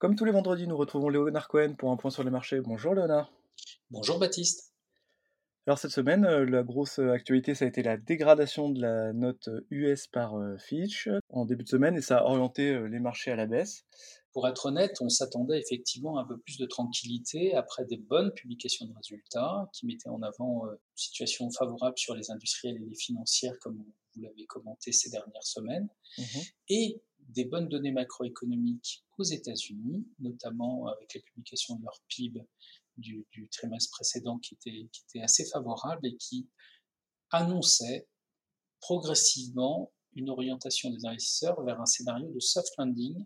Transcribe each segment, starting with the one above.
Comme tous les vendredis, nous retrouvons Léonard Cohen pour un point sur les marchés. Bonjour Léonard. Bonjour Baptiste. Alors cette semaine, euh, la grosse euh, actualité, ça a été la dégradation de la note US par euh, Fitch en début de semaine et ça a orienté les marchés à la baisse. Pour être honnête, on s'attendait effectivement à un peu plus de tranquillité après des bonnes publications de résultats qui mettaient en avant une situation favorable sur les industriels et les financières, comme vous l'avez commenté ces dernières semaines, mmh et des bonnes données macroéconomiques aux États-Unis, notamment avec la publication de leur PIB du, trimestre précédent qui était, assez favorable et qui annonçait progressivement une orientation des investisseurs vers un scénario de soft landing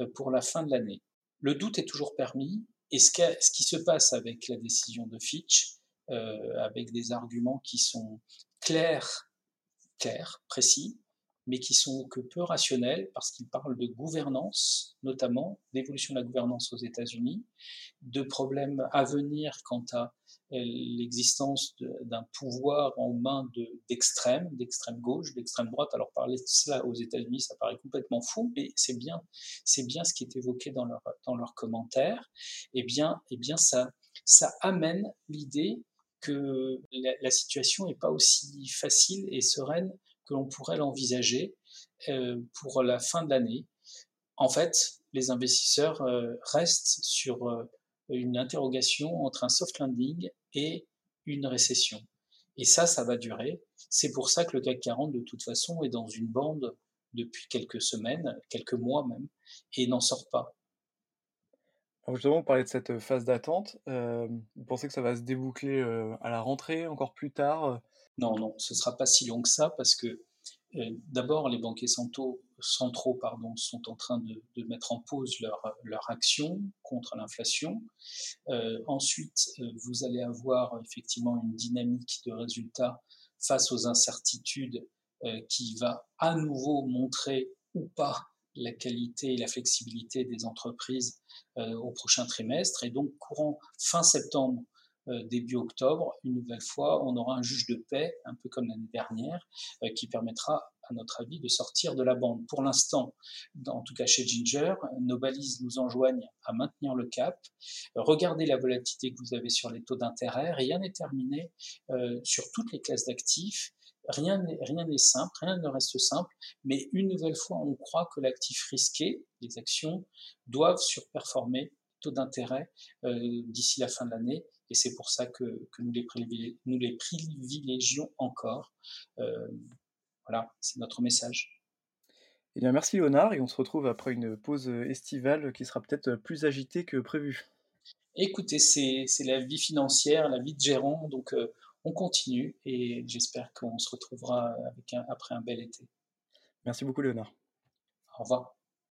euh, pour la fin de l'année. Le doute est toujours permis et ce, ce qui se passe avec la décision de Fitch, euh, avec des arguments qui sont clairs, clairs, précis, mais qui sont que peu rationnels parce qu'ils parlent de gouvernance, notamment d'évolution de la gouvernance aux États-Unis, de problèmes à venir quant à euh, l'existence d'un pouvoir en main d'extrême, d'extrême gauche, d'extrême droite. Alors parler de cela aux États-Unis, ça paraît complètement fou, mais c'est bien, c'est bien ce qui est évoqué dans leurs commentaires. Eh bien, eh bien ça, ça amène l'idée que la situation n'est pas aussi facile et sereine que l'on pourrait l'envisager euh, pour la fin de l'année. En fait, les investisseurs euh, restent sur euh, une interrogation entre un soft landing et une récession. Et ça, ça va durer. C'est pour ça que le CAC 40, de toute façon, est dans une bande depuis quelques semaines, quelques mois même, et n'en sort pas. Alors justement, vous parlez de cette phase d'attente. vous pensez que ça va se déboucler à la rentrée, encore plus tard non, non, ce ne sera pas si long que ça parce que euh, d'abord, les banquiers centraux, centraux pardon, sont en train de, mettre en pause leur, leur action contre l'inflation. Euh, ensuite, euh, vous allez avoir effectivement une dynamique de résultats face aux incertitudes qui va à nouveau montrer ou pas la qualité et la flexibilité des entreprises au prochain trimestre. Et donc, courant fin septembre, début octobre, une nouvelle fois, on aura un juge de paix, un peu comme l'année dernière, euh, qui permettra, à notre avis, de sortir de la bande. Pour l'instant, en tout cas chez Ginger, nos balises nous enjoignent à maintenir le cap. Regardez la volatilité que vous avez sur les taux d'intérêt. Rien n'est terminé euh, sur toutes les classes d'actifs. Rien n'est simple, rien ne reste simple, mais une nouvelle fois, on croit que l'actif risqué, les actions, doivent surperformer taux d'intérêt d'ici la fin de l'année et c'est pour ça que, nous, les nous, les privilégions encore. Euh, voilà, c'est notre message. Eh bien, merci Léonard, et on se retrouve après une pause estivale qui sera peut-être plus agitée que prévu. Écoutez, c'est la vie financière, la vie de gérant, donc euh, on continue et j'espère qu'on se retrouvera avec après un bel été. Merci beaucoup Léonard. Au revoir.